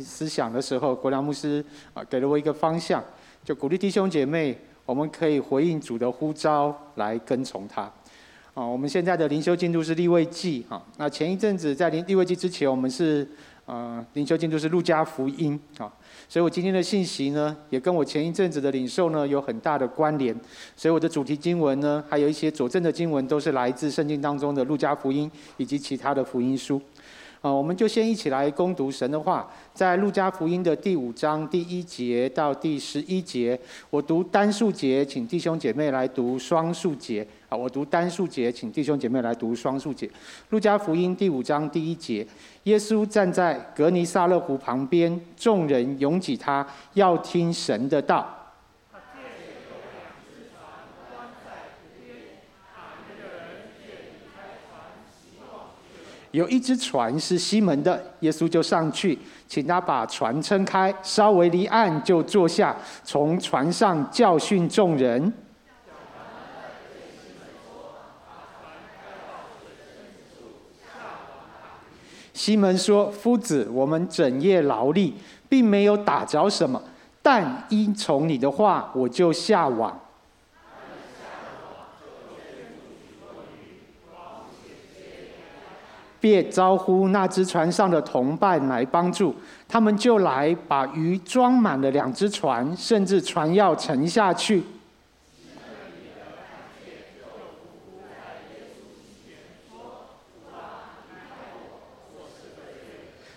思想的时候，国良牧师啊给了我一个方向，就鼓励弟兄姐妹，我们可以回应主的呼召来跟从他。啊，我们现在的灵修进度是利未记啊。那前一阵子在灵利未记之前，我们是呃灵修进度是路加福音啊。所以我今天的信息呢，也跟我前一阵子的领受呢有很大的关联。所以我的主题经文呢，还有一些佐证的经文，都是来自圣经当中的路加福音以及其他的福音书。啊，我们就先一起来攻读神的话，在路加福音的第五章第一节到第十一节，我读单数节，请弟兄姐妹来读双数节。啊，我读单数节，请弟兄姐妹来读双数节。路加福音第五章第一节，耶稣站在革尼撒勒湖旁边，众人拥挤他，要听神的道。有一只船是西门的，耶稣就上去，请他把船撑开，稍微离岸就坐下，从船上教训众人。西门说：“夫子，我们整夜劳力，并没有打着什么，但依从你的话，我就下网。”便招呼那只船上的同伴来帮助，他们就来把鱼装满了两只船，甚至船要沉下去。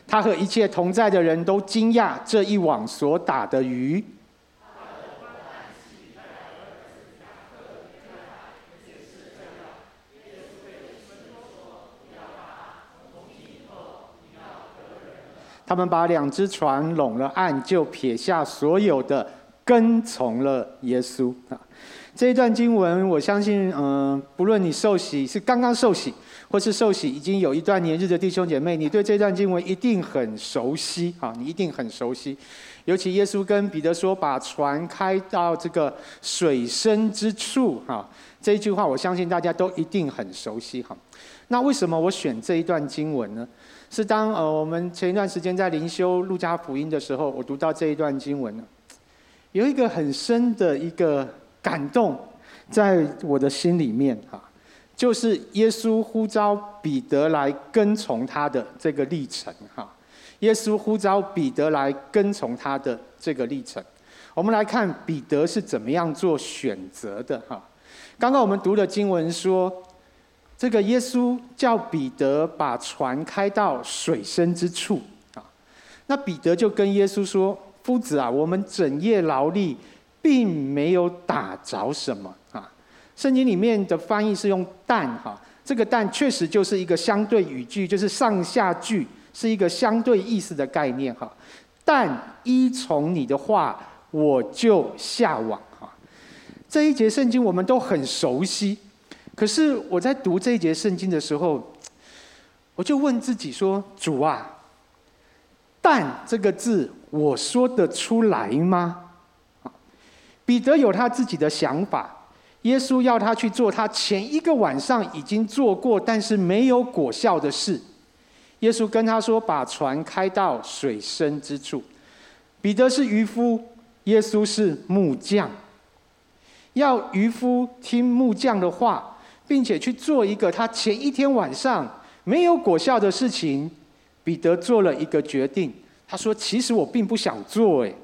他和一切同在的人都惊讶这一网所打的鱼。他们把两只船拢了岸，就撇下所有的，跟从了耶稣啊。这一段经文，我相信，嗯，不论你受洗是刚刚受洗，或是受洗已经有一段年日的弟兄姐妹，你对这段经文一定很熟悉啊，你一定很熟悉。尤其耶稣跟彼得说：“把船开到这个水深之处。”哈，这一句话，我相信大家都一定很熟悉哈。那为什么我选这一段经文呢？是当呃我们前一段时间在灵修路加福音的时候，我读到这一段经文呢，有一个很深的一个感动在我的心里面哈，就是耶稣呼召彼得来跟从他的这个历程哈。耶稣呼召彼得来跟从他的这个历程，我们来看彼得是怎么样做选择的哈。刚刚我们读的经文说。这个耶稣叫彼得把船开到水深之处啊，那彼得就跟耶稣说：“夫子啊，我们整夜劳力，并没有打着什么啊。”圣经里面的翻译是用“但”哈，这个“但”确实就是一个相对语句，就是上下句是一个相对意思的概念哈。但依从你的话，我就下网哈。这一节圣经我们都很熟悉。可是我在读这一节圣经的时候，我就问自己说：“主啊，但这个字我说得出来吗？”彼得有他自己的想法，耶稣要他去做他前一个晚上已经做过但是没有果效的事。耶稣跟他说：“把船开到水深之处。”彼得是渔夫，耶稣是木匠，要渔夫听木匠的话。并且去做一个他前一天晚上没有果效的事情，彼得做了一个决定。他说：“其实我并不想做，诶，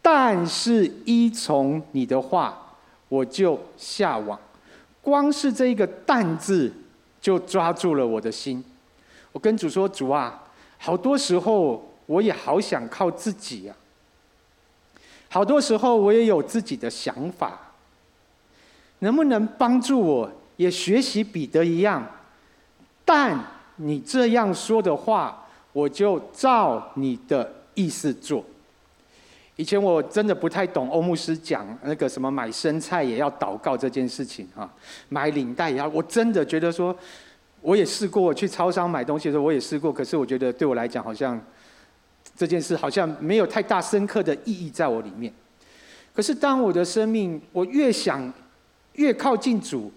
但是依从你的话，我就下网。光是这一个‘但’字，就抓住了我的心。我跟主说：‘主啊，好多时候我也好想靠自己呀，好多时候我也有自己的想法，能不能帮助我？’”也学习彼得一样，但你这样说的话，我就照你的意思做。以前我真的不太懂欧牧师讲那个什么买生菜也要祷告这件事情啊，买领带也要，我真的觉得说，我也试过去超商买东西的时候，我也试过，可是我觉得对我来讲，好像这件事好像没有太大深刻的意义在我里面。可是当我的生命，我越想越靠近主。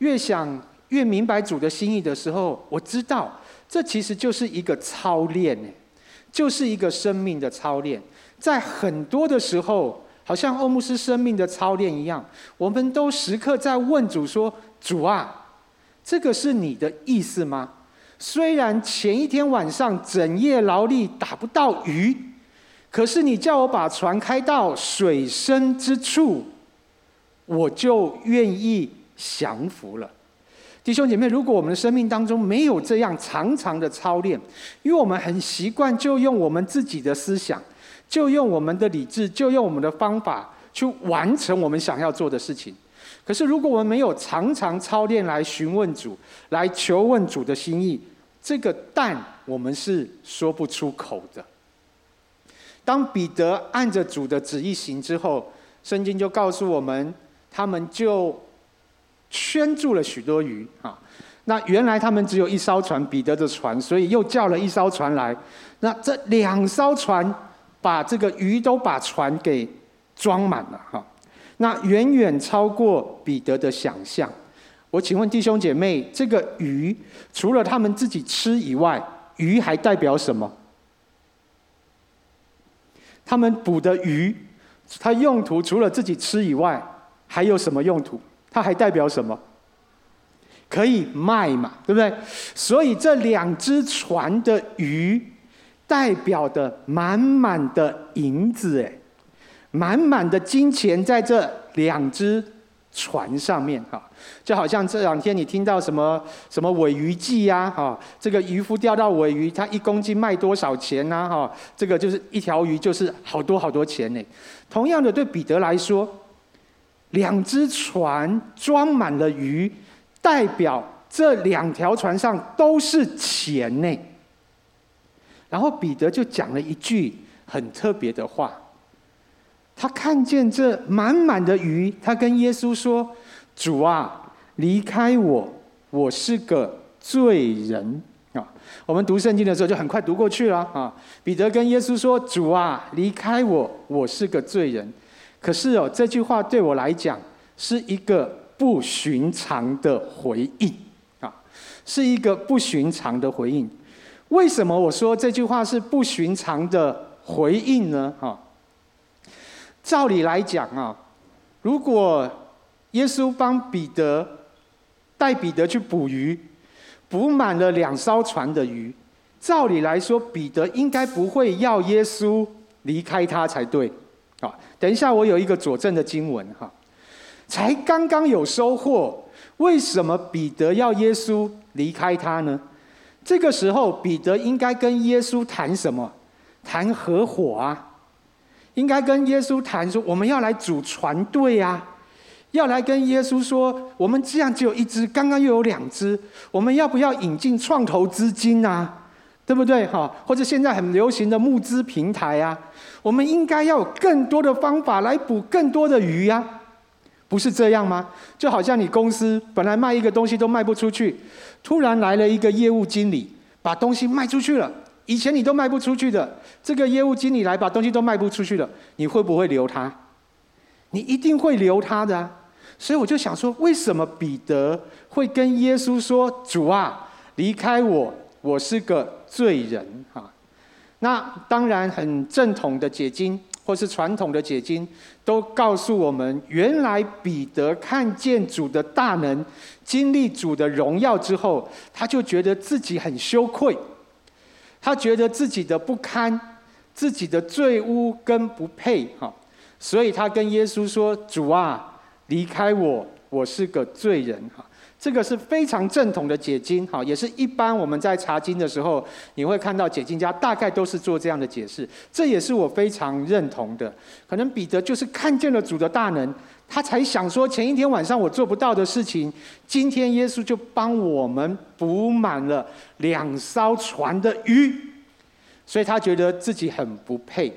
越想越明白主的心意的时候，我知道这其实就是一个操练。就是一个生命的操练。在很多的时候，好像欧姆斯生命的操练一样，我们都时刻在问主说：“主啊，这个是你的意思吗？”虽然前一天晚上整夜劳力打不到鱼，可是你叫我把船开到水深之处，我就愿意降服了。弟兄姐妹，如果我们的生命当中没有这样常常的操练，因为我们很习惯就用我们自己的思想，就用我们的理智，就用我们的方法去完成我们想要做的事情。可是，如果我们没有常常操练来询问主，来求问主的心意，这个但我们是说不出口的。当彼得按着主的旨意行之后，圣经就告诉我们，他们就圈住了许多鱼啊。那原来他们只有一艘船，彼得的船，所以又叫了一艘船来。那这两艘船把这个鱼都把船给装满了哈。那远远超过彼得的想象。我请问弟兄姐妹，这个鱼除了他们自己吃以外，鱼还代表什么？他们捕的鱼，它用途除了自己吃以外，还有什么用途？它还代表什么？可以卖嘛，对不对？所以这两只船的鱼，代表的满满的银子，哎，满满的金钱在这两只船上面，哈。就好像这两天你听到什么什么尾鱼季呀，哈，这个渔夫钓到尾鱼，他一公斤卖多少钱呢？哈，这个就是一条鱼就是好多好多钱呢。同样的，对彼得来说，两只船装满了鱼，代表这两条船上都是钱呢。然后彼得就讲了一句很特别的话，他看见这满满的鱼，他跟耶稣说。主啊，离开我，我是个罪人啊！我们读圣经的时候就很快读过去了啊。彼得跟耶稣说：“主啊，离开我，我是个罪人。”可是哦，这句话对我来讲是一个不寻常的回应啊，是一个不寻常的回应。为什么我说这句话是不寻常的回应呢？哈，照理来讲啊，如果耶稣帮彼得带彼得去捕鱼，捕满了两艘船的鱼。照理来说，彼得应该不会要耶稣离开他才对。啊，等一下，我有一个佐证的经文哈。才刚刚有收获，为什么彼得要耶稣离开他呢？这个时候，彼得应该跟耶稣谈什么？谈合伙啊，应该跟耶稣谈说，我们要来组船队啊。要来跟耶稣说，我们这样只有一只，刚刚又有两只，我们要不要引进创投资金啊？对不对？哈，或者现在很流行的募资平台啊，我们应该要有更多的方法来捕更多的鱼呀，不是这样吗？就好像你公司本来卖一个东西都卖不出去，突然来了一个业务经理，把东西卖出去了。以前你都卖不出去的，这个业务经理来把东西都卖不出去了，你会不会留他？你一定会留他的啊。所以我就想说，为什么彼得会跟耶稣说：“主啊，离开我，我是个罪人。”哈，那当然很正统的解经或是传统的解经都告诉我们，原来彼得看见主的大能，经历主的荣耀之后，他就觉得自己很羞愧，他觉得自己的不堪，自己的罪污跟不配。哈，所以他跟耶稣说：“主啊。”离开我，我是个罪人哈。这个是非常正统的解经哈，也是一般我们在查经的时候，你会看到解经家大概都是做这样的解释。这也是我非常认同的。可能彼得就是看见了主的大能，他才想说前一天晚上我做不到的事情，今天耶稣就帮我们补满了两艘船的鱼，所以他觉得自己很不配。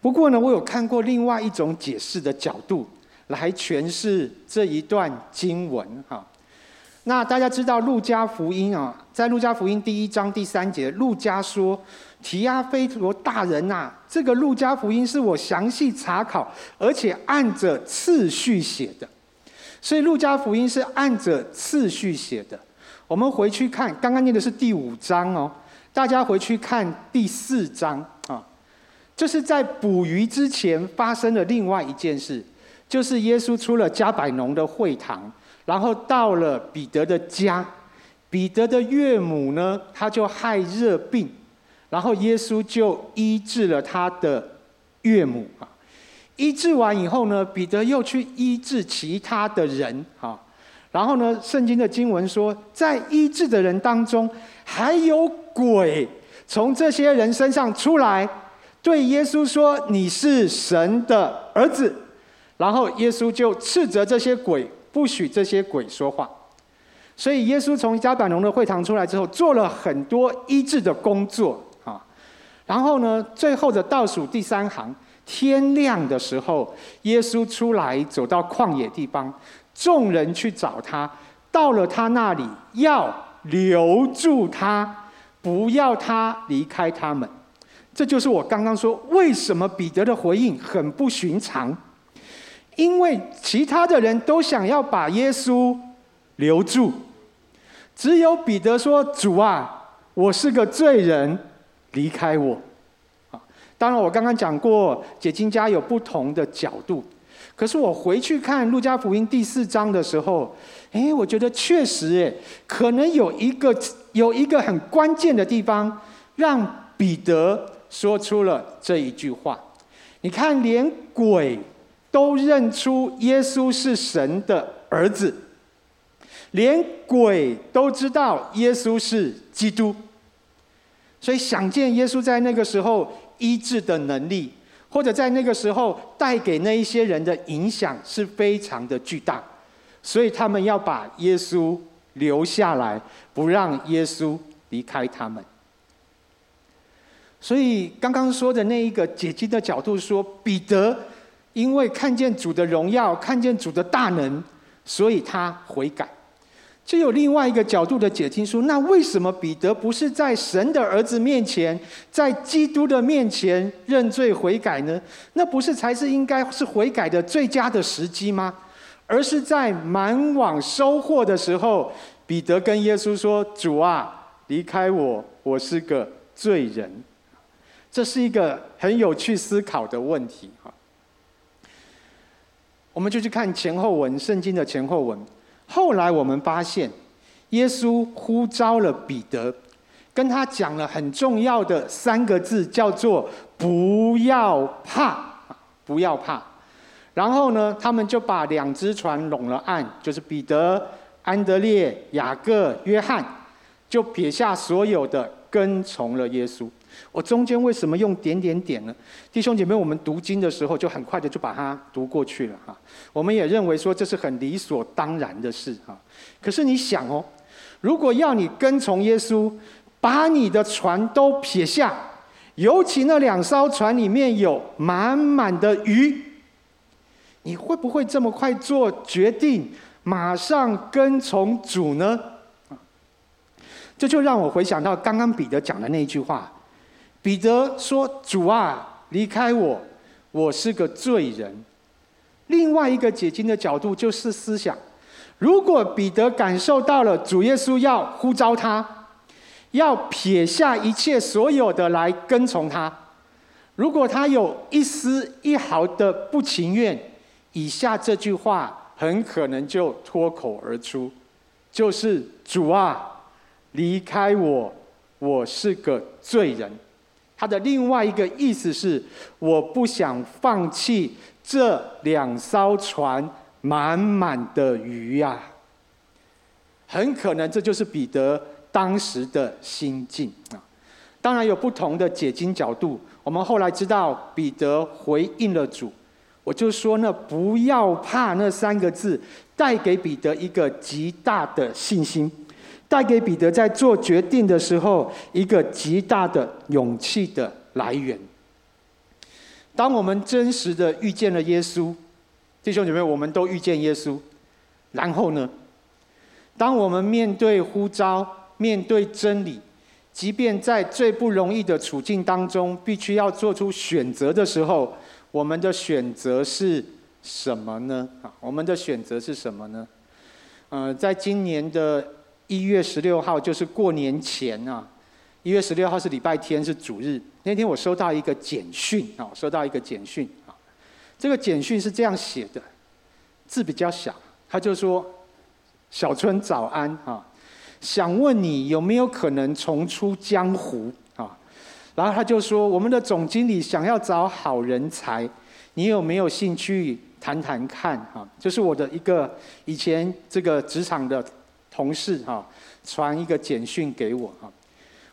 不过呢，我有看过另外一种解释的角度。来诠释这一段经文哈。那大家知道路加福音啊，在路加福音第一章第三节，路加说：“提阿非罗大人呐，这个路加福音是我详细查考，而且按着次序写的。所以路加福音是按着次序写的。我们回去看，刚刚念的是第五章哦。大家回去看第四章啊，这是在捕鱼之前发生的另外一件事，就是耶稣出了加百农的会堂，然后到了彼得的家，彼得的岳母呢，他就害热病，然后耶稣就医治了他的岳母啊。医治完以后呢，彼得又去医治其他的人啊。然后呢，圣经的经文说，在医治的人当中，还有鬼从这些人身上出来，对耶稣说：“你是神的儿子。”然后耶稣就斥责这些鬼，不许这些鬼说话。所以耶稣从加百农的会堂出来之后，做了很多医治的工作啊。然后呢，最后的倒数第三行。天亮的时候，耶稣出来，走到旷野地方，众人去找他，到了他那里，要留住他，不要他离开他们。这就是我刚刚说，为什么彼得的回应很不寻常，因为其他的人都想要把耶稣留住，只有彼得说：“主啊，我是个罪人，离开我。”当然，我刚刚讲过，解经家有不同的角度。可是我回去看《路加福音》第四章的时候，哎，我觉得确实，哎，可能有一个有一个很关键的地方，让彼得说出了这一句话。你看，连鬼都认出耶稣是神的儿子，连鬼都知道耶稣是基督，所以想见耶稣在那个时候。医治的能力，或者在那个时候带给那一些人的影响是非常的巨大，所以他们要把耶稣留下来，不让耶稣离开他们。所以刚刚说的那一个解经的角度说，彼得因为看见主的荣耀，看见主的大能，所以他悔改。就有另外一个角度的解经说，那为什么彼得不是在神的儿子面前，在基督的面前认罪悔改呢？那不是才是应该是悔改的最佳的时机吗？而是在满网收获的时候，彼得跟耶稣说：“主啊，离开我，我是个罪人。”这是一个很有趣思考的问题。我们就去看前后文，圣经的前后文。后来我们发现，耶稣呼召了彼得，跟他讲了很重要的三个字，叫做“不要怕，不要怕”。然后呢，他们就把两只船拢了岸，就是彼得、安德烈、雅各、约翰，就撇下所有的，跟从了耶稣。我中间为什么用点点点呢？弟兄姐妹，我们读经的时候就很快的就把它读过去了哈。我们也认为说这是很理所当然的事哈。可是你想哦，如果要你跟从耶稣，把你的船都撇下，尤其那两艘船里面有满满的鱼，你会不会这么快做决定，马上跟从主呢？这就让我回想到刚刚彼得讲的那一句话。彼得说：“主啊，离开我，我是个罪人。”另外一个解经的角度就是思想：如果彼得感受到了主耶稣要呼召他，要撇下一切所有的来跟从他，如果他有一丝一毫的不情愿，以下这句话很可能就脱口而出，就是：“主啊，离开我，我是个罪人。”他的另外一个意思是，我不想放弃这两艘船满满的鱼呀。很可能这就是彼得当时的心境啊。当然有不同的解经角度。我们后来知道彼得回应了主，我就说那不要怕那三个字，带给彼得一个极大的信心。带给彼得在做决定的时候一个极大的勇气的来源。当我们真实的遇见了耶稣，弟兄姐妹，我们都遇见耶稣。然后呢，当我们面对呼召、面对真理，即便在最不容易的处境当中，必须要做出选择的时候，我们的选择是什么呢？啊，我们的选择是什么呢？呃，在今年的。一月十六号就是过年前啊，一月十六号是礼拜天，是主日。那天我收到一个简讯啊，收到一个简讯啊。这个简讯是这样写的，字比较小，他就说：“小春早安啊，想问你有没有可能重出江湖啊？”然后他就说：“我们的总经理想要找好人才，你有没有兴趣谈谈看？”啊，就是我的一个以前这个职场的同事哈，传一个简讯给我哈，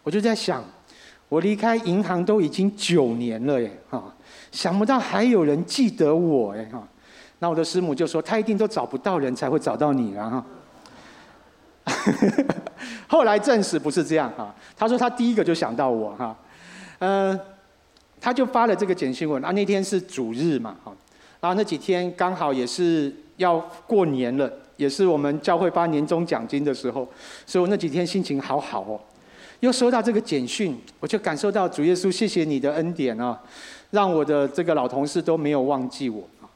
我就在想，我离开银行都已经九年了耶哈。想不到还有人记得我哎哈，那我的师母就说他一定都找不到人才会找到你了哈。后来证实不是这样哈，他说他第一个就想到我哈，嗯，他就发了这个简讯文啊，那天是主日嘛哈，然后那几天刚好也是要过年了，也是我们教会发年终奖金的时候，所以我那几天心情好好哦，又收到这个简讯，我就感受到主耶稣谢谢你的恩典啊。让我的这个老同事都没有忘记我啊。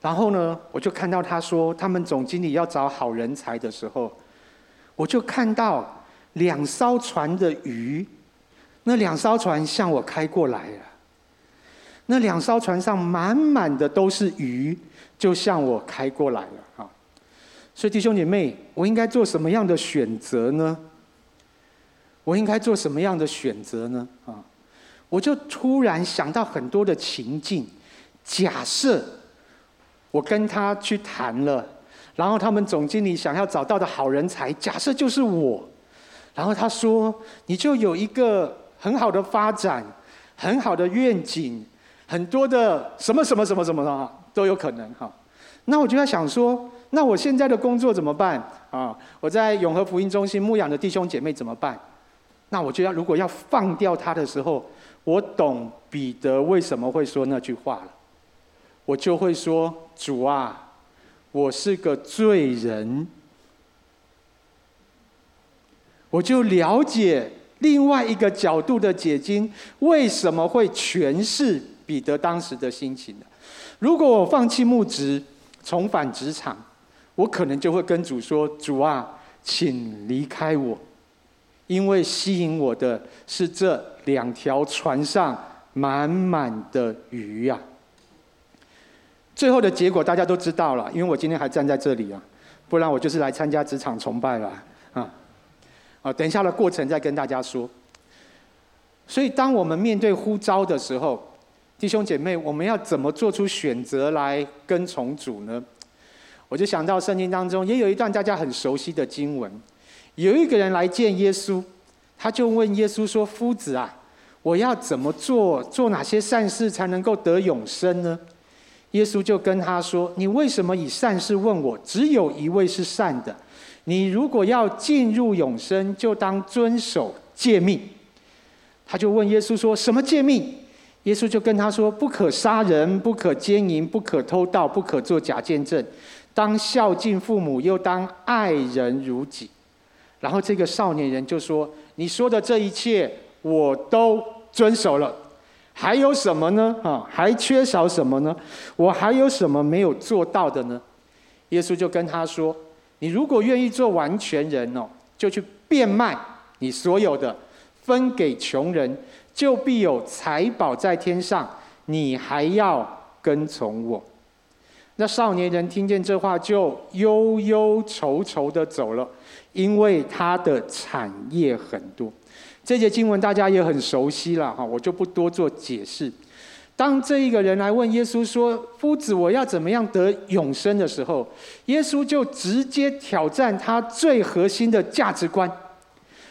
然后呢，我就看到他说他们总经理要找好人才的时候，我就看到两艘船的鱼，那两艘船向我开过来了。那两艘船上满满的都是鱼，就向我开过来了。所以弟兄姐妹，我应该做什么样的选择呢？我应该做什么样的选择呢？啊？我就突然想到很多的情境，假设我跟他去谈了，然后他们总经理想要找到的好人才，假设就是我，然后他说你就有一个很好的发展，很好的愿景，很多的什么什么什么什么的都有可能哈。那我就在想说，那我现在的工作怎么办啊？我在永和福音中心牧养的弟兄姐妹怎么办？那我就要如果要放掉他的时候。我懂彼得为什么会说那句话了，我就会说：“主啊，我是个罪人。”我就了解另外一个角度的解经为什么会诠释彼得当时的心情了。如果我放弃牧职，重返职场，我可能就会跟主说：“主啊，请离开我。”因为吸引我的是这两条船上满满的鱼呀。最后的结果大家都知道了，因为我今天还站在这里啊，不然我就是来参加职场崇拜了啊。啊，等一下的过程再跟大家说。所以，当我们面对呼召的时候，弟兄姐妹，我们要怎么做出选择来跟从主呢？我就想到圣经当中也有一段大家很熟悉的经文。有一个人来见耶稣，他就问耶稣说：“夫子啊，我要怎么做，做哪些善事才能够得永生呢？”耶稣就跟他说：“你为什么以善事问我？只有一位是善的。你如果要进入永生，就当遵守诫命。”他就问耶稣说：“什么诫命？”耶稣就跟他说：“不可杀人，不可奸淫，不可偷盗，不可作假见证，当孝敬父母，又当爱人如己。”然后这个少年人就说：“你说的这一切我都遵守了，还有什么呢？啊，还缺少什么呢？我还有什么没有做到的呢？”耶稣就跟他说：“你如果愿意做完全人哦，就去变卖你所有的，分给穷人，就必有财宝在天上。你还要跟从我。”那少年人听见这话，就忧忧愁愁的走了。因为他的产业很多，这节经文大家也很熟悉了哈，我就不多做解释。当这一个人来问耶稣说：“夫子，我要怎么样得永生？”的时候，耶稣就直接挑战他最核心的价值观。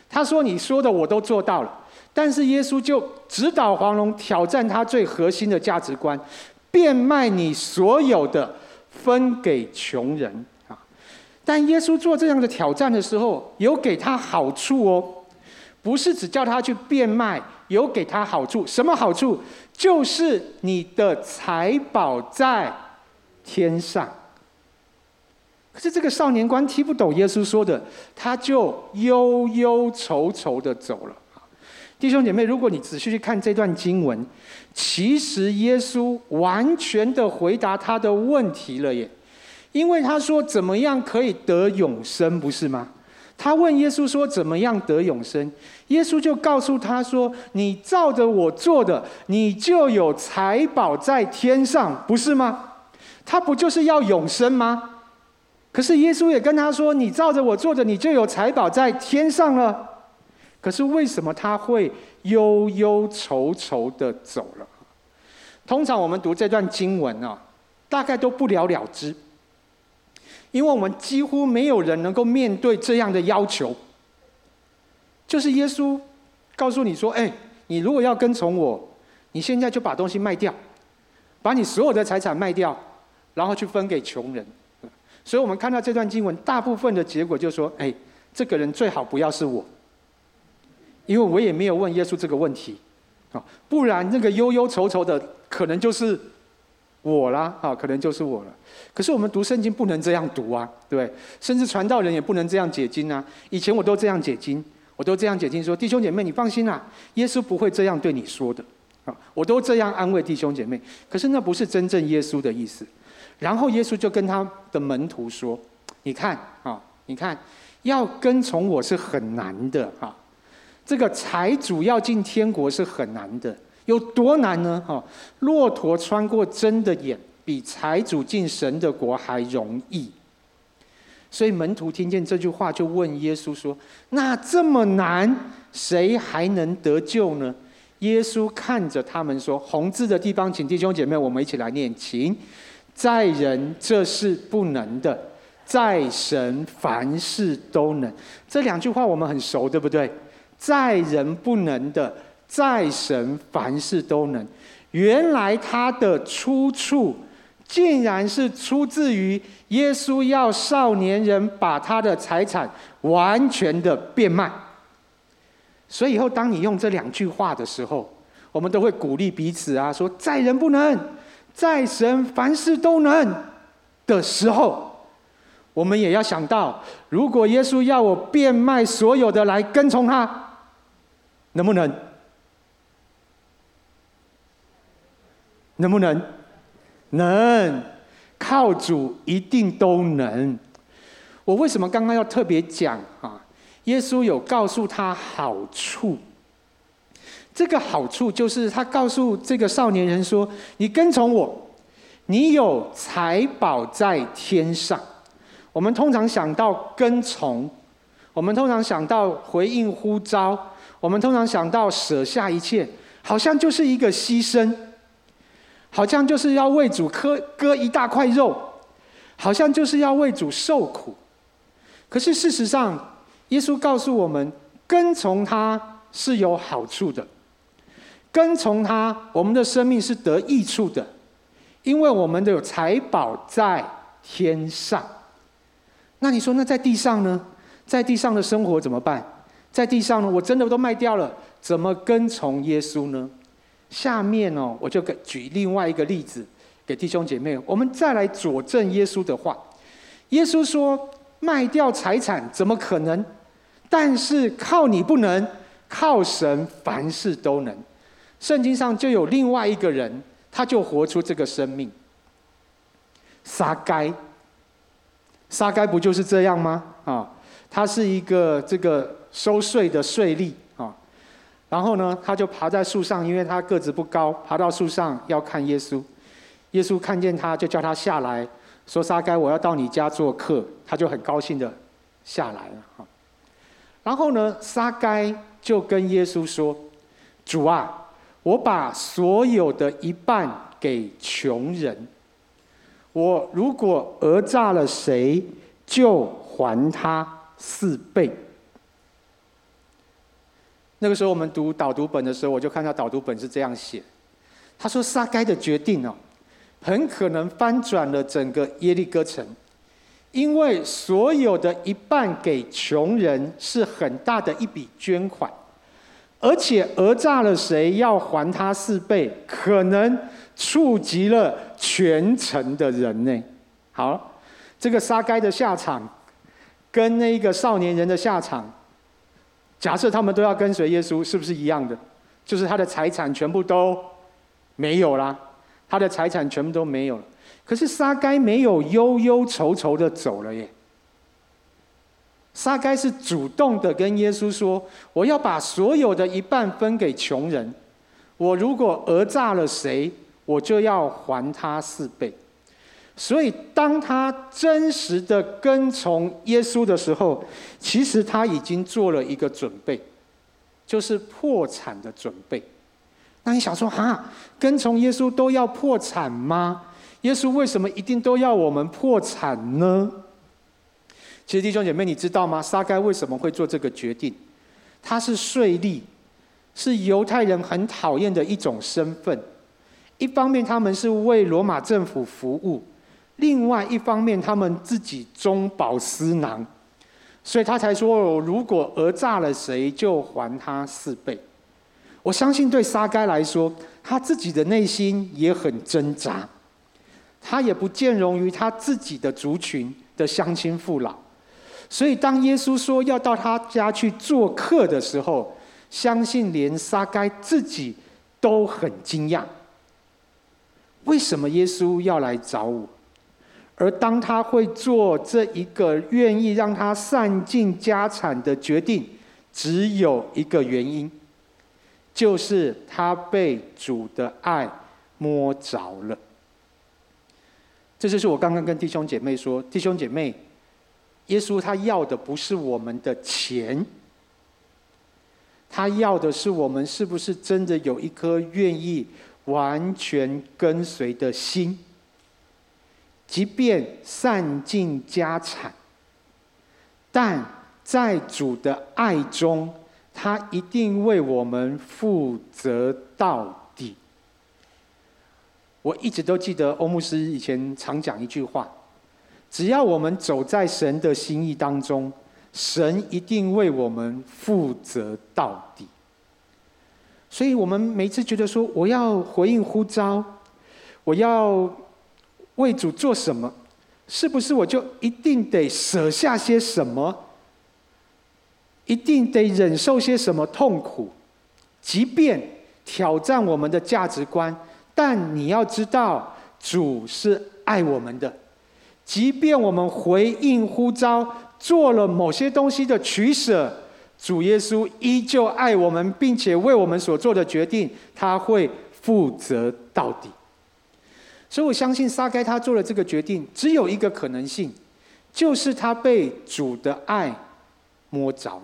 他说：“你说的我都做到了。”但是耶稣就直捣黄龙，挑战他最核心的价值观：变卖你所有的，分给穷人啊。但耶稣做这样的挑战的时候，有给他好处哦，不是只叫他去变卖，有给他好处。什么好处？就是你的财宝在天上。可是这个少年官听不懂耶稣说的，他就忧忧愁愁的走了。弟兄姐妹，如果你仔细去看这段经文，其实耶稣完全的回答他的问题了耶。因为他说怎么样可以得永生，不是吗？他问耶稣说：“怎么样得永生？”耶稣就告诉他说：“你照着我做的，你就有财宝在天上，不是吗？”他不就是要永生吗？可是耶稣也跟他说：“你照着我做的，你就有财宝在天上了。”可是为什么他会忧忧愁愁的走了？通常我们读这段经文啊，大概都不了了之，因为我们几乎没有人能够面对这样的要求。就是耶稣告诉你说：“哎，你如果要跟从我，你现在就把东西卖掉，把你所有的财产卖掉，然后去分给穷人。”所以我们看到这段经文，大部分的结果就是说：“哎，这个人最好不要是我，因为我也没有问耶稣这个问题，啊，不然那个忧忧愁愁的可能就是我啦，啊，可能就是我了。可是我们读圣经不能这样读啊，对，甚至传道人也不能这样解经啊。以前我都这样解经。”我都这样解经说，弟兄姐妹，你放心啦，耶稣不会这样对你说的，啊，我都这样安慰弟兄姐妹。可是那不是真正耶稣的意思。然后耶稣就跟他的门徒说：“你看啊，你看，要跟从我是很难的啊，这个财主要进天国是很难的，有多难呢？哈，骆驼穿过针的眼，比财主进神的国还容易。”所以门徒听见这句话，就问耶稣说：“那这么难，谁还能得救呢？”耶稣看着他们说：“红字的地方，请弟兄姐妹，我们一起来念：请在人这是不能的，在神凡事都能。”这两句话我们很熟，对不对？在人不能的，在神凡事都能。原来他的出处。竟然是出自于耶稣要少年人把他的财产完全的变卖。所以以后当你用这两句话的时候，我们都会鼓励彼此啊，说在人不能，在神凡事都能的时候，我们也要想到，如果耶稣要我变卖所有的来跟从他，能不能？能不能？能，靠主一定都能。我为什么刚刚要特别讲啊？耶稣有告诉他好处，这个好处就是他告诉这个少年人说：“你跟从我，你有财宝在天上。”我们通常想到跟从，我们通常想到回应呼召，我们通常想到舍下一切，好像就是一个牺牲。好像就是要为主割割一大块肉，好像就是要为主受苦。可是事实上，耶稣告诉我们，跟从他是有好处的，跟从他，我们的生命是得益处的，因为我们的有财宝在天上。那你说，那在地上呢？在地上的生活怎么办？在地上呢？我真的都卖掉了，怎么跟从耶稣呢？下面哦，我就给举另外一个例子给弟兄姐妹，我们再来佐证耶稣的话。耶稣说：“卖掉财产怎么可能？但是靠你不能，靠神凡事都能。”圣经上就有另外一个人，他就活出这个生命。撒该，撒该不就是这样吗？啊，他是一个这个收税的税吏。然后呢，他就爬在树上，因为他个子不高，爬到树上要看耶稣。耶稣看见他，就叫他下来，说：“沙该，我要到你家做客。”他就很高兴的下来了。然后呢，沙该就跟耶稣说：“主啊，我把所有的一半给穷人。我如果讹诈了谁，就还他四倍。”那个时候我们读导读本的时候，我就看到导读本是这样写，他说撒该的决定哦，很可能翻转了整个耶利哥城，因为所有的一半给穷人是很大的一笔捐款，而且讹诈了谁要还他四倍，可能触及了全城的人呢。好，这个撒该的下场，跟那个少年人的下场。假设他们都要跟随耶稣，是不是一样的？就是他的财产全部都没有了，他的财产全部都没有了。可是撒该没有忧忧愁愁的走了耶。撒该是主动的跟耶稣说：“我要把所有的一半分给穷人。我如果讹诈了谁，我就要还他四倍。”所以，当他真实的跟从耶稣的时候，其实他已经做了一个准备，就是破产的准备。那你想说，哈，跟从耶稣都要破产吗？耶稣为什么一定都要我们破产呢？其实弟兄姐妹，你知道吗？撒该为什么会做这个决定？他是税吏，是犹太人很讨厌的一种身份。一方面，他们是为罗马政府服务。另外一方面，他们自己中饱私囊，所以他才说：“如果讹诈了谁，就还他四倍。”我相信对撒该来说，他自己的内心也很挣扎，他也不见容于他自己的族群的乡亲父老，所以当耶稣说要到他家去做客的时候，相信连撒该自己都很惊讶：为什么耶稣要来找我？而当他会做这一个愿意让他散尽家产的决定，只有一个原因，就是他被主的爱摸着了。这就是我刚刚跟弟兄姐妹说，弟兄姐妹，耶稣他要的不是我们的钱，他要的是我们是不是真的有一颗愿意完全跟随的心。即便散尽家产，但在主的爱中，他一定为我们负责到底。我一直都记得欧牧师以前常讲一句话：只要我们走在神的心意当中，神一定为我们负责到底。所以，我们每次觉得说我要回应呼召，我要。为主做什么？是不是我就一定得舍下些什么？一定得忍受些什么痛苦？即便挑战我们的价值观，但你要知道，主是爱我们的。即便我们回应呼召，做了某些东西的取舍，主耶稣依旧爱我们，并且为我们所做的决定，他会负责到底。所以我相信撒该他做了这个决定，只有一个可能性，就是他被主的爱摸着了。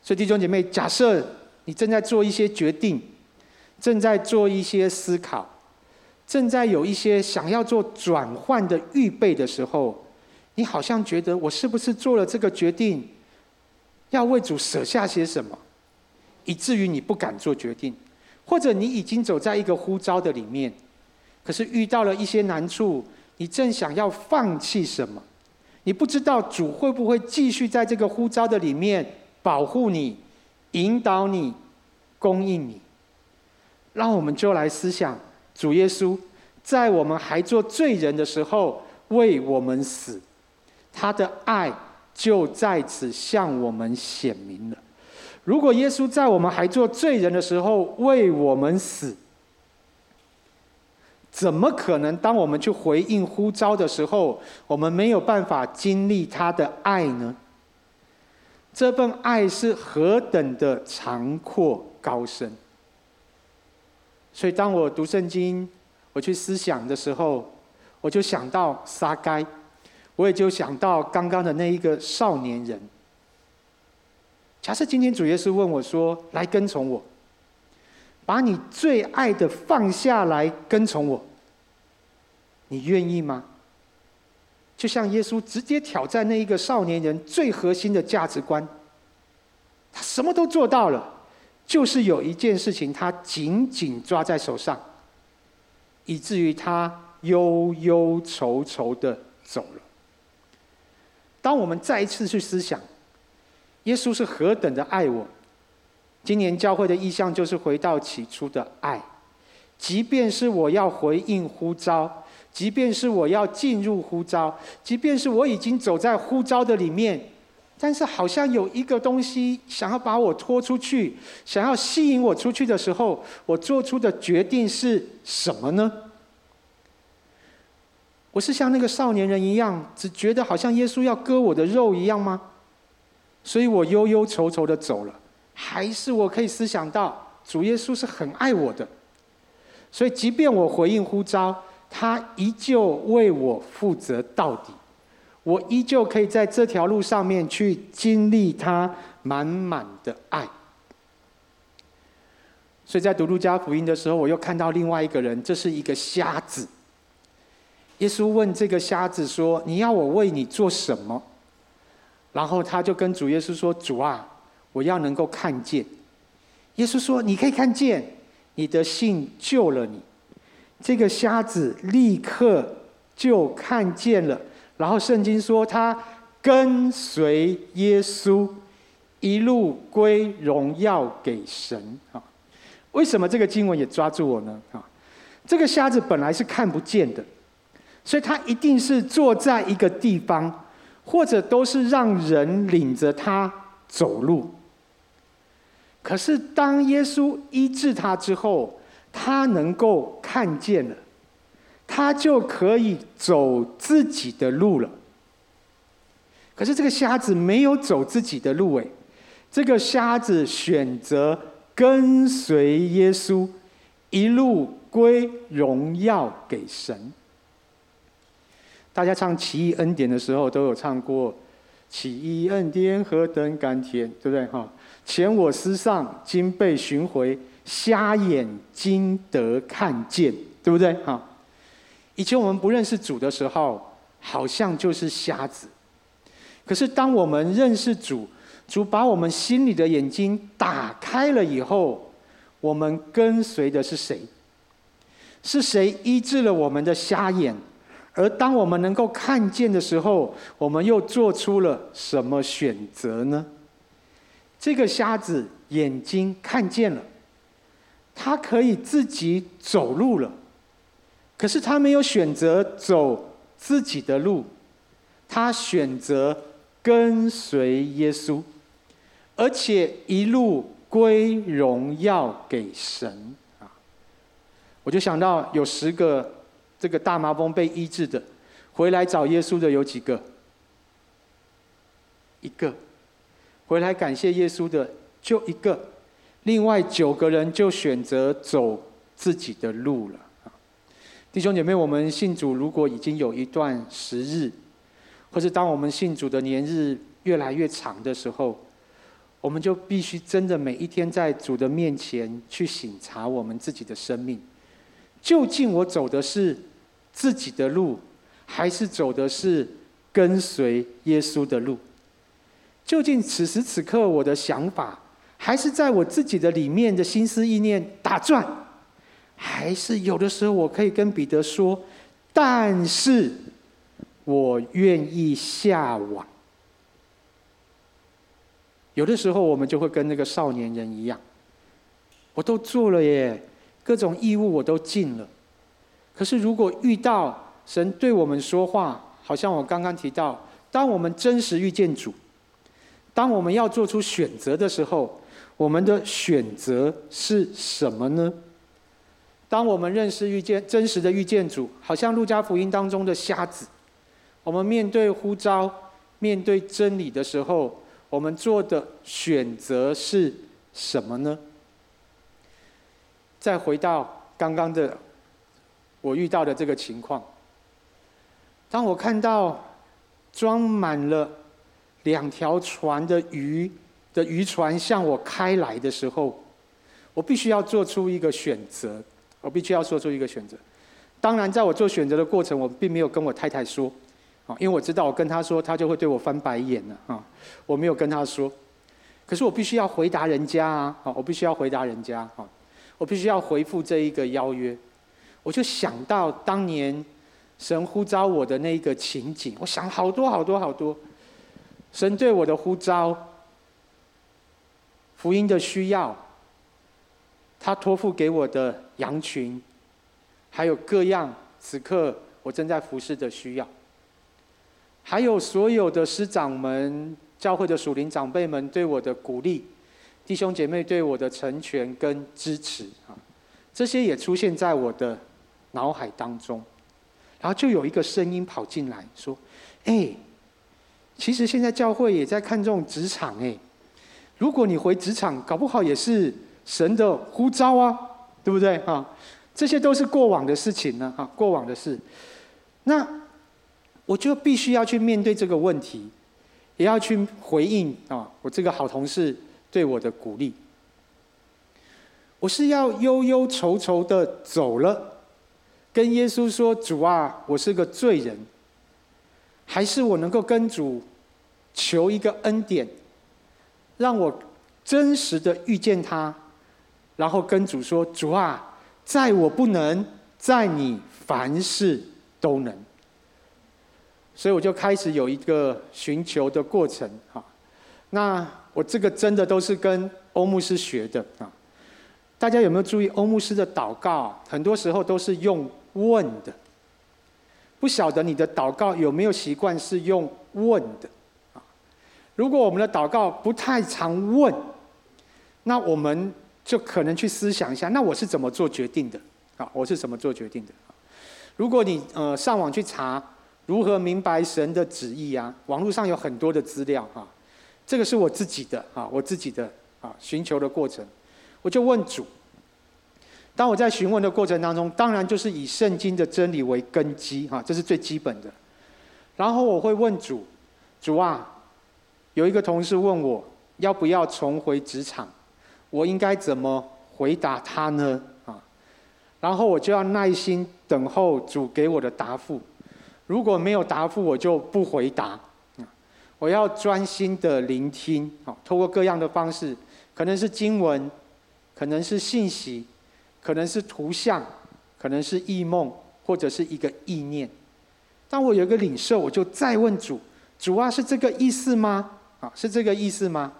所以弟兄姐妹，假设你正在做一些决定，正在做一些思考，正在有一些想要做转换的预备的时候，你好像觉得我是不是做了这个决定，要为主舍下些什么，以至于你不敢做决定，或者你已经走在一个呼召的里面。可是遇到了一些难处，你正想要放弃什么？你不知道主会不会继续在这个呼召的里面保护你、引导你、供应你？让我们就来思想，主耶稣在我们还做罪人的时候为我们死，他的爱就在此向我们显明了。如果耶稣在我们还做罪人的时候为我们死，怎么可能？当我们去回应呼召的时候，我们没有办法经历他的爱呢？这份爱是何等的长阔高深！所以，当我读圣经，我去思想的时候，我就想到撒该，我也就想到刚刚的那一个少年人。假设今天主耶稣问我说：“来跟从我。”把你最爱的放下来跟从我，你愿意吗？就像耶稣直接挑战那一个少年人最核心的价值观，他什么都做到了，就是有一件事情他紧紧抓在手上，以至于他忧忧愁愁的走了。当我们再一次去思想，耶稣是何等的爱我。今年教会的意向就是回到起初的爱，即便是我要回应呼召，即便是我要进入呼召，即便是我已经走在呼召的里面，但是好像有一个东西想要把我拖出去，想要吸引我出去的时候，我做出的决定是什么呢？我是像那个少年人一样，只觉得好像耶稣要割我的肉一样吗？所以我忧忧愁愁的走了，还是我可以思想到主耶稣是很爱我的，所以即便我回应呼召，他依旧为我负责到底，我依旧可以在这条路上面去经历他满满的爱。所以在读路加福音的时候，我又看到另外一个人，这是一个瞎子。耶稣问这个瞎子说：“你要我为你做什么？”然后他就跟主耶稣说：“主啊，我要能够看见。”耶稣说：“你可以看见，你的信救了你。”这个瞎子立刻就看见了。然后圣经说他跟随耶稣，一路归荣耀给神啊。为什么这个经文也抓住我呢？啊，这个瞎子本来是看不见的。所以他一定是坐在一个地方，或者都是让人领着他走路。可是当耶稣医治他之后，他能够看见了，他就可以走自己的路了。可是这个瞎子没有走自己的路，诶，这个瞎子选择跟随耶稣，一路归荣耀给神。大家唱奇异恩典的时候，都有唱过“奇异恩典何等甘甜”，对不对？哈，前我思上，今被寻回，瞎眼今得看见，对不对？哈，以前我们不认识主的时候，好像就是瞎子。可是当我们认识主，主把我们心里的眼睛打开了以后，我们跟随的是谁？是谁医治了我们的瞎眼？而当我们能够看见的时候，我们又做出了什么选择呢？这个瞎子眼睛看见了，他可以自己走路了，可是他没有选择走自己的路，他选择跟随耶稣，而且一路归荣耀给神啊！我就想到有十个。这个大麻风被医治的，回来找耶稣的有几个？一个，回来感谢耶稣的就一个，另外九个人就选择走自己的路了。弟兄姐妹，我们信主如果已经有一段时日，或是当我们信主的年日越来越长的时候，我们就必须真的每一天在主的面前去省察我们自己的生命。究竟我走的是自己的路，还是走的是跟随耶稣的路？究竟此时此刻我的想法，还是在我自己的里面的心思意念打转？还是有的时候我可以跟彼得说：“但是我愿意下网。”有的时候我们就会跟那个少年人一样，我都做了耶。各种义务我都尽了，可是如果遇到神对我们说话，好像我刚刚提到，当我们真实遇见主，当我们要做出选择的时候，我们的选择是什么呢？当我们认识遇见真实的遇见主，好像路加福音当中的瞎子，我们面对呼召、面对真理的时候，我们做的选择是什么呢？再回到刚刚的我遇到的这个情况，当我看到装满了两条船的鱼的渔船向我开来的时候，我必须要做出一个选择。我必须要做出一个选择。当然，在我做选择的过程，我并没有跟我太太说，啊，因为我知道我跟她说，她就会对我翻白眼了啊。我没有跟她说，可是我必须要回答人家啊，我必须要回答人家啊。我必须要回复这一个邀约，我就想到当年神呼召我的那一个情景，我想好多好多好多，神对我的呼召，福音的需要，他托付给我的羊群，还有各样此刻我正在服侍的需要，还有所有的师长们、教会的属灵长辈们对我的鼓励。弟兄姐妹对我的成全跟支持啊，这些也出现在我的脑海当中，然后就有一个声音跑进来说：“哎，其实现在教会也在看重职场哎，如果你回职场，搞不好也是神的呼召啊，对不对啊？这些都是过往的事情呢，啊，过往的事。那我就必须要去面对这个问题，也要去回应啊，我这个好同事对我的鼓励。我是要忧忧愁愁的走了，跟耶稣说：“主啊，我是个罪人。”还是我能够跟主求一个恩典，让我真实的遇见他，然后跟主说：“主啊，在我不能，在你凡事都能。”所以我就开始有一个寻求的过程。哈，那我这个真的都是跟欧牧师学的啊。大家有没有注意欧牧师的祷告？很多时候都是用问的。不晓得你的祷告有没有习惯是用问的啊？如果我们的祷告不太常问，那我们就可能去思想一下，那我是怎么做决定的啊？我是怎么做决定的？如果你呃上网去查如何明白神的旨意啊，网络上有很多的资料啊，这个是我自己的啊，我自己的啊寻求的过程，我就问主。当我在询问的过程当中，当然就是以圣经的真理为根基，哈，这是最基本的。然后我会问主：“主啊，有一个同事问我要不要重回职场，我应该怎么回答他呢？”啊，然后我就要耐心等候主给我的答复。如果没有答复，我就不回答。我要专心的聆听，啊，透过各样的方式，可能是经文，可能是信息。可能是图像，可能是异梦，或者是一个意念。当我有一个领受，我就再问主：主啊，是这个意思吗？啊，是这个意思吗？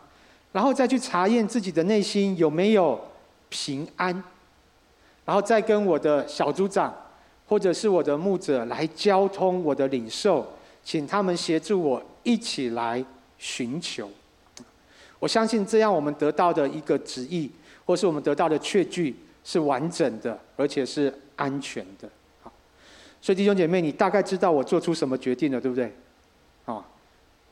然后再去查验自己的内心有没有平安，然后再跟我的小组长，或者是我的牧者来交通我的领受，请他们协助我一起来寻求。我相信这样，我们得到的一个旨意，或是我们得到的确据。是完整的，而且是安全的。好，所以弟兄姐妹，你大概知道我做出什么决定了，对不对？啊，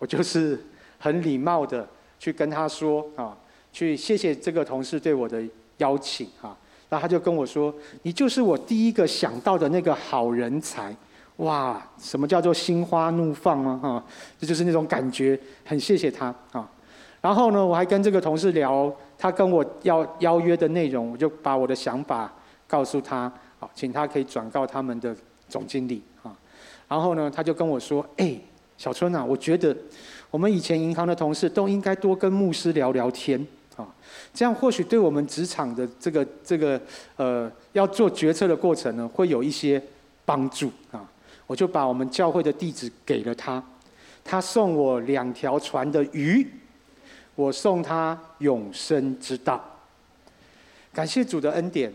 我就是很礼貌的去跟他说啊，去谢谢这个同事对我的邀请啊。然后他就跟我说：“你就是我第一个想到的那个好人才。”哇，什么叫做心花怒放吗？哈，这就是那种感觉，很谢谢他啊。然后呢，我还跟这个同事聊。他跟我要邀约的内容，我就把我的想法告诉他，好，请他可以转告他们的总经理啊。然后呢，他就跟我说：“哎，小春啊，我觉得我们以前银行的同事都应该多跟牧师聊聊天啊，这样或许对我们职场的这个这个呃要做决策的过程呢，会有一些帮助啊。”我就把我们教会的地址给了他，他送我两条船的鱼。我送他永生之道。感谢主的恩典，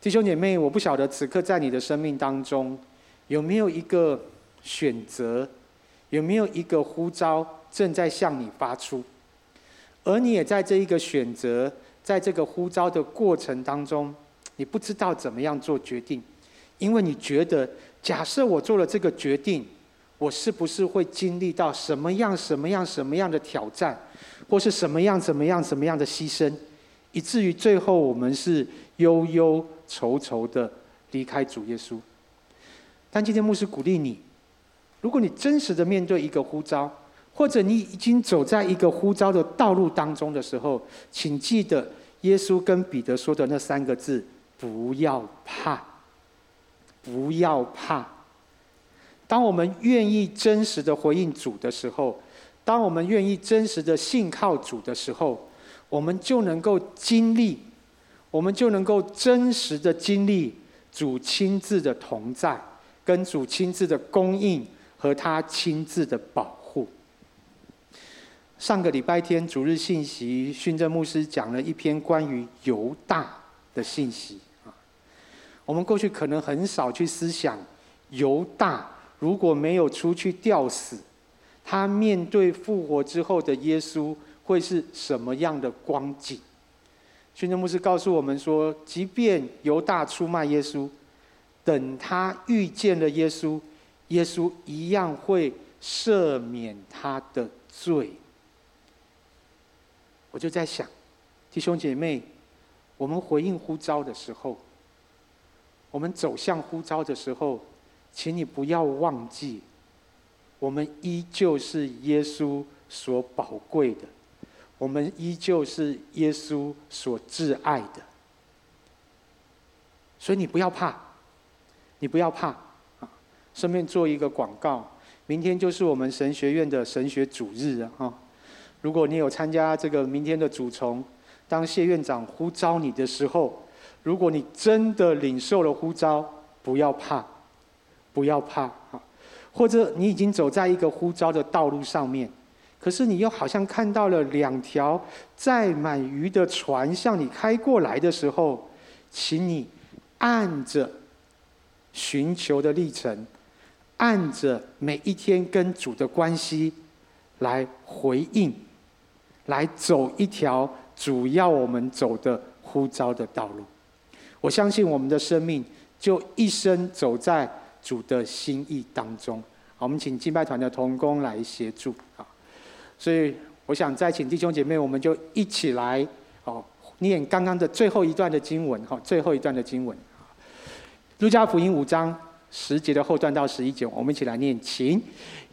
弟兄姐妹，我不晓得此刻在你的生命当中有没有一个选择，有没有一个呼召正在向你发出，而你也在这一个选择，在这个呼召的过程当中，你不知道怎么样做决定，因为你觉得，假设我做了这个决定，我是不是会经历到什么样、什么样、什么样的挑战？或是什么样、怎么样、怎么样的牺牲，以至于最后我们是忧忧愁愁的离开主耶稣。但今天牧师鼓励你，如果你真实的面对一个呼召，或者你已经走在一个呼召的道路当中的时候，请记得耶稣跟彼得说的那三个字：不要怕，不要怕。当我们愿意真实的回应主的时候。当我们愿意真实的信靠主的时候，我们就能够经历，我们就能够真实的经历主亲自的同在，跟主亲自的供应和他亲自的保护。上个礼拜天主日信息，训正牧师讲了一篇关于犹大的信息啊。我们过去可能很少去思想，犹大如果没有出去吊死。他面对复活之后的耶稣会是什么样的光景？宣教牧师告诉我们说，即便犹大出卖耶稣，等他遇见了耶稣，耶稣一样会赦免他的罪。我就在想，弟兄姐妹，我们回应呼召的时候，我们走向呼召的时候，请你不要忘记，我们依旧是耶稣所宝贵的，我们依旧是耶稣所挚爱的。所以你不要怕，你不要怕啊！顺便做一个广告，明天就是我们神学院的神学主日啊！如果你有参加这个明天的主从，当谢院长呼召你的时候，如果你真的领受了呼召，不要怕，不要怕啊！或者你已经走在一个呼召的道路上面，可是你又好像看到了两条载满鱼的船向你开过来的时候，请你。按着寻求的历程，按着每一天跟主的关系来回应，来走一条主要我们走的呼召的道路。我相信我们的生命就一生走在主的心意当中。好，我们请敬拜团的同工来协助啊。所以我想再请弟兄姐妹，我们就一起来哦，念刚刚的最后一段的经文哈，最后一段的经文。路加福音五章十节的后段到十一节，我们一起来念。请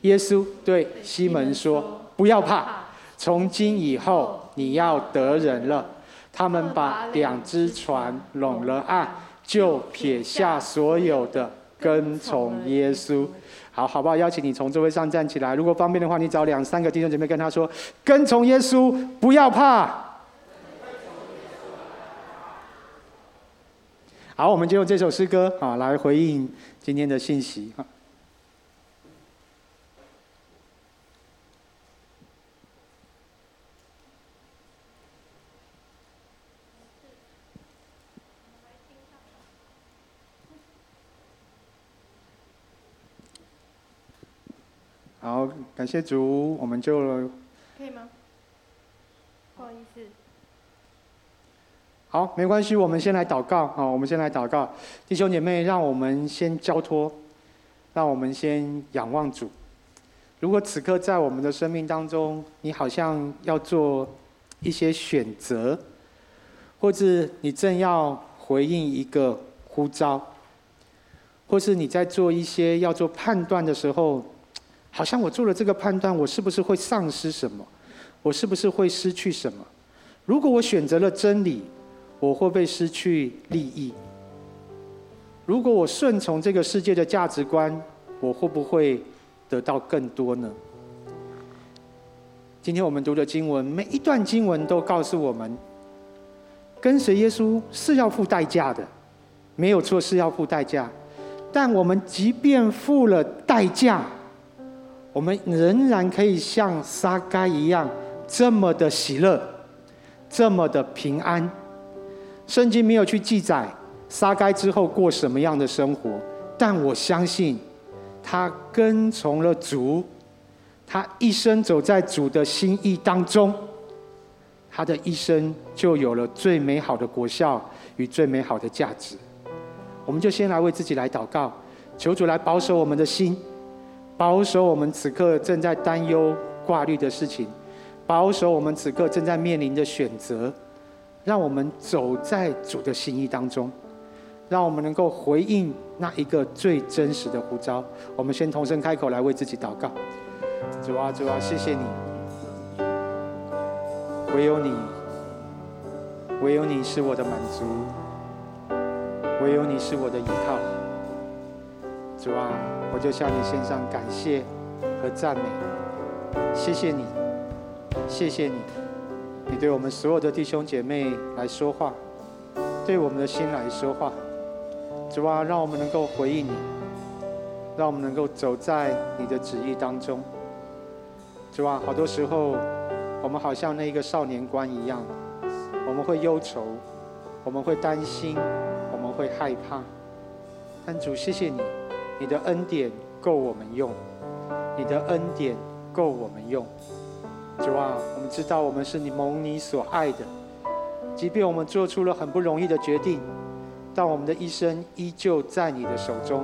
耶稣对西门说：“不要怕，从今以后你要得人了。”他们把两只船拢了岸，就撇下所有的，跟从耶稣。好，好不好？邀请你从座位上站起来。如果方便的话，你找两三个弟兄姐妹跟他说：“跟从耶稣，不要怕。”好，我们就用这首诗歌啊来回应今天的信息啊。好，感谢主，我们就可以吗？不好意思。好，没关系，我们先来祷告。好，我们先来祷告，弟兄姐妹，让我们先交托，让我们先仰望主。如果此刻在我们的生命当中，你好像要做一些选择，或是你正要回应一个呼召，或是你在做一些要做判断的时候，好像我做了这个判断，我是不是会丧失什么？我是不是会失去什么？如果我选择了真理，我会不会失去利益？如果我顺从这个世界的价值观，我会不会得到更多呢？今天我们读的经文，每一段经文都告诉我们，跟随耶稣是要付代价的，没有错，是要付代价。但我们即便付了代价，我们仍然可以像撒该一样，这么的喜乐，这么的平安。圣经没有去记载撒该之后过什么样的生活，但我相信他跟从了主，他一生走在主的心意当中，他的一生就有了最美好的果效与最美好的价值。我们就先来为自己来祷告，求主来保守我们的心，保守我们此刻正在担忧挂虑的事情，保守我们此刻正在面临的选择。让我们走在主的心意当中，让我们能够回应那一个最真实的呼召。我们先同声开口来为自己祷告：主啊，主啊，谢谢你，唯有你，唯有你是我的满足，唯有你是我的依靠。主啊，我就向你献上感谢和赞美。谢谢你，谢谢你。你对我们所有的弟兄姐妹来说话，对我们的心来说话，主啊，让我们能够回应你，让我们能够走在你的旨意当中。主啊，好多时候我们好像那个少年官一样，我们会忧愁，我们会担心，我们会害怕。但主，谢谢你，你的恩典够我们用，你的恩典够我们用。主啊，我们知道我们是你蒙你所爱的，即便我们做出了很不容易的决定，但我们的一生依旧在你的手中。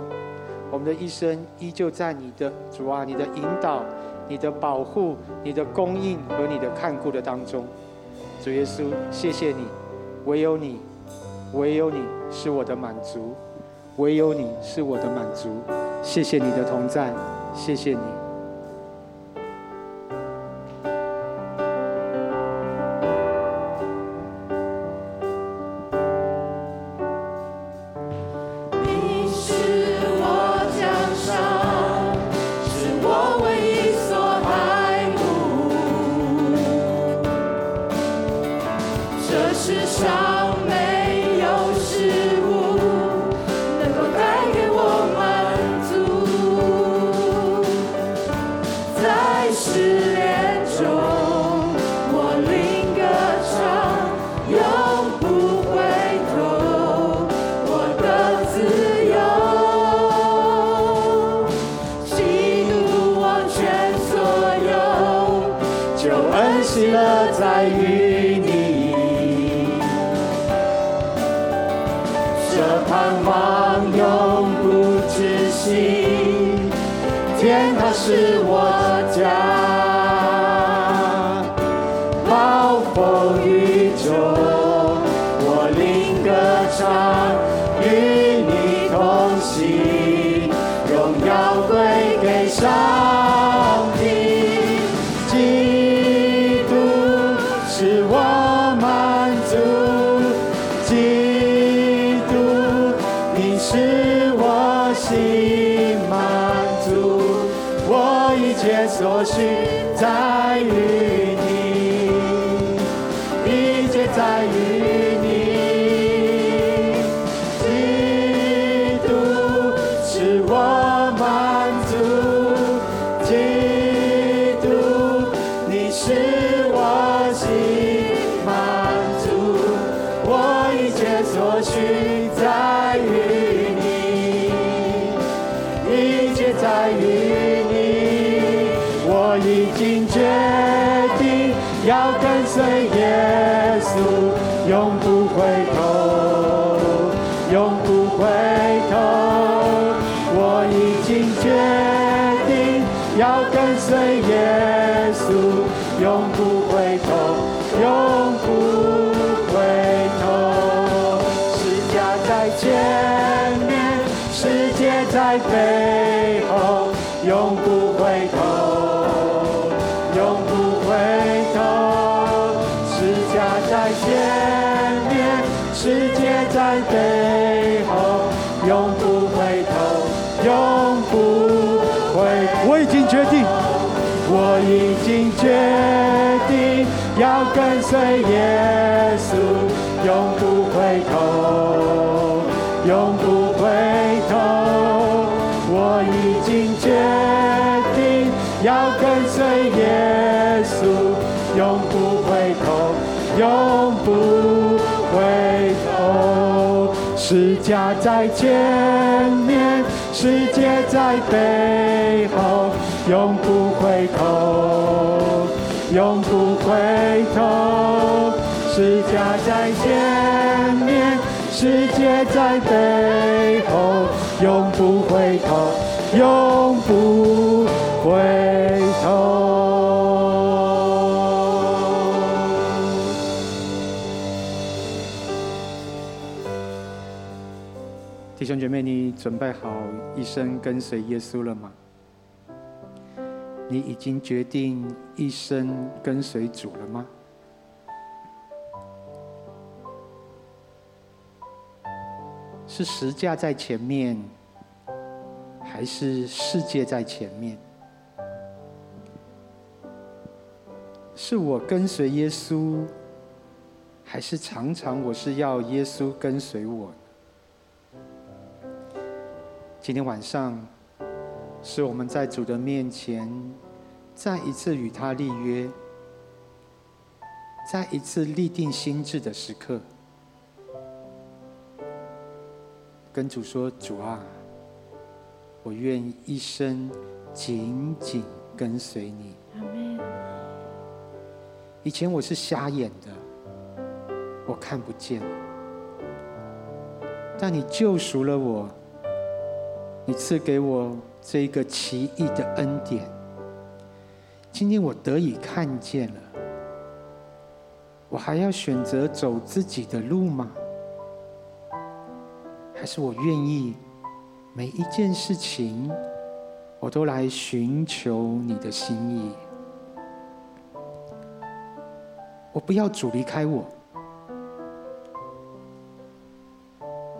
我们的一生依旧在你的主啊，你的引导、你的保护、你的供应和你的看顾的当中。主耶稣，谢谢你，唯有你，唯有你是我的满足，唯有你是我的满足。谢谢你的同在，谢谢你。随耶稣，永不回头，永不回头。我已经决定要跟随耶稣，永不回头，永不回头。十架在前面，世界在背后，永不回头，永不回头。是家在前面，世界在背后，永不回头，永不回头。弟兄姐妹，你准备好一生跟随耶稣了吗？你已经决定一生跟随主了吗？是十架在前面，还是世界在前面？是我跟随耶稣，还是常常我是要耶稣跟随我？今天晚上，是我们在主的面前，再一次与他立约，再一次立定心志的时刻。跟主说：“主啊，我愿一生紧紧跟随你。以前我是瞎眼的，我看不见，但你救赎了我，你赐给我这一个奇异的恩典。今天我得以看见了，我还要选择走自己的路吗？还是我愿意每一件事情，我都来寻求你的心意？我不要主离开我，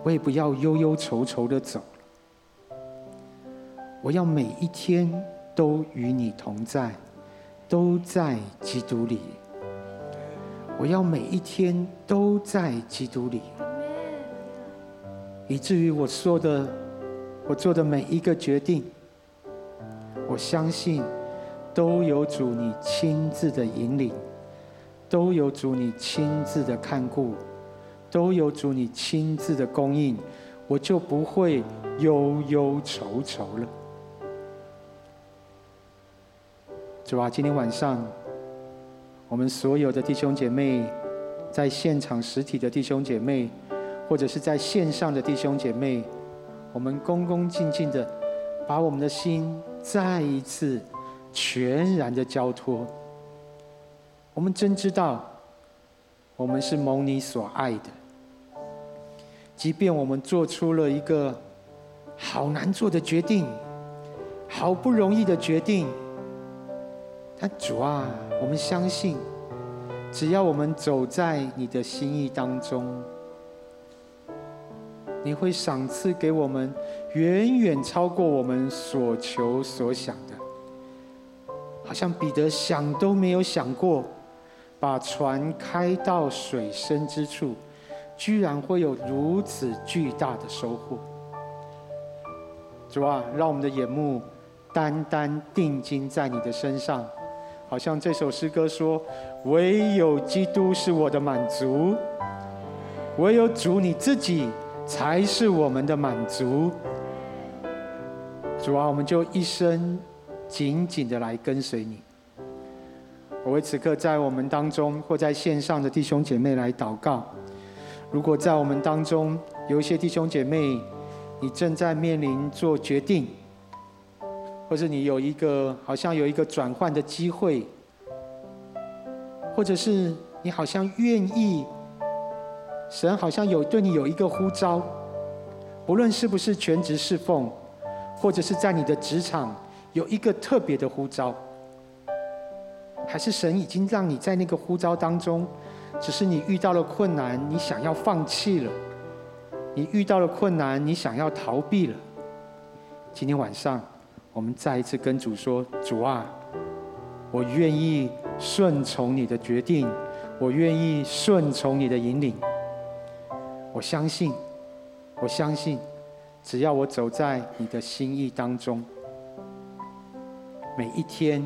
我也不要忧忧愁愁的走。我要每一天都与你同在，都在基督里。我要每一天都在基督里，以至于我说的，我做的每一个决定，我相信都有主你亲自的引领，都有主你亲自的看顾，都有主你亲自的供应，我就不会忧忧愁愁了。主啊，今天晚上，我们所有的弟兄姐妹，在现场实体的弟兄姐妹，或者是在线上的弟兄姐妹，我们恭恭敬敬的，把我们的心再一次全然的交托。我们真知道，我们是蒙你所爱的，即便我们做出了一个好难做的决定，好不容易的决定。但主啊，我们相信，只要我们走在你的心意当中，你会赏赐给我们远远超过我们所求所想的。好像彼得想都没有想过，把船开到水深之处，居然会有如此巨大的收获。主啊，让我们的眼目单单定睛在你的身上。好像这首诗歌说：“唯有基督是我的满足，唯有主你自己才是我们的满足。”主啊，我们就一生紧紧的来跟随你。我为此刻在我们当中或在线上的弟兄姐妹来祷告。如果在我们当中有一些弟兄姐妹，你正在面临做决定。或者你有一个好像有一个转换的机会，或者是你好像愿意，神好像有对你有一个呼召，不论是不是全职侍奉，或者是在你的职场有一个特别的呼召，还是神已经让你在那个呼召当中，只是你遇到了困难，你想要放弃了，你遇到了困难，你想要逃避了，今天晚上。我们再一次跟主说：“主啊，我愿意顺从你的决定，我愿意顺从你的引领。我相信，我相信，只要我走在你的心意当中，每一天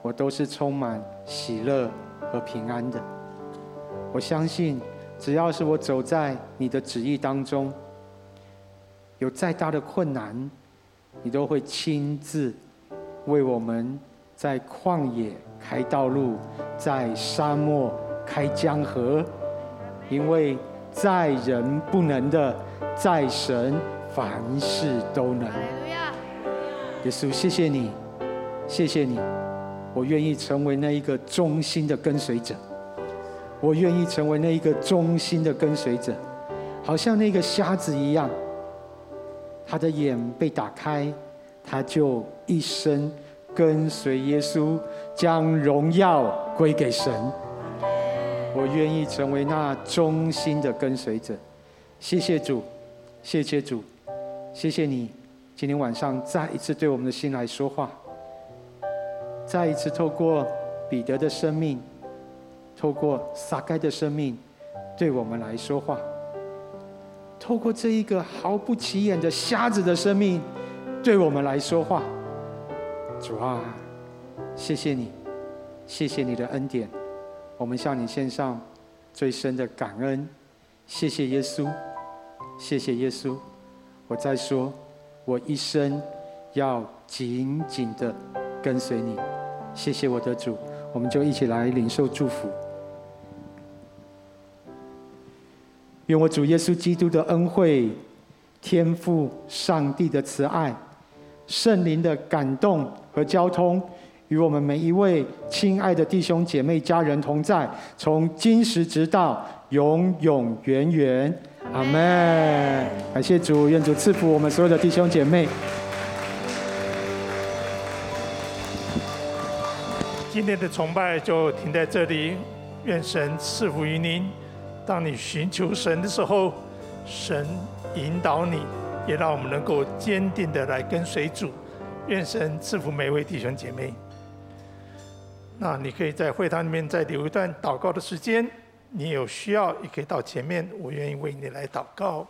我都是充满喜乐和平安的。我相信，只要是我走在你的旨意当中，有再大的困难。”你都会亲自为我们在旷野开道路，在沙漠开江河，因为在人不能的，在神凡事都能。耶稣，谢谢你，谢谢你，我愿意成为那一个忠心的跟随者，我愿意成为那一个忠心的跟随者，好像那个瞎子一样。他的眼被打开，他就一生跟随耶稣，将荣耀归给神。我愿意成为那忠心的跟随者。谢谢主，谢谢主，谢谢你，今天晚上再一次对我们的心来说话，再一次透过彼得的生命，透过撒该的生命，对我们来说话。透过这一个毫不起眼的瞎子的生命，对我们来说话，主啊，谢谢你，谢谢你的恩典，我们向你献上最深的感恩，谢谢耶稣，谢谢耶稣，我再说，我一生要紧紧的跟随你，谢谢我的主，我们就一起来领受祝福。愿我主耶稣基督的恩惠、天父上帝的慈爱、圣灵的感动和交通，与我们每一位亲爱的弟兄姐妹、家人同在，从今时直到永永远远。阿门。感谢主，愿主赐福我们所有的弟兄姐妹。今天的崇拜就停在这里，愿神赐福于您。当你寻求神的时候，神引导你，也让我们能够坚定的来跟随主。愿神赐福每位弟兄姐妹。那你可以在会堂里面再留一段祷告的时间。你有需要也可以到前面，我愿意为你来祷告。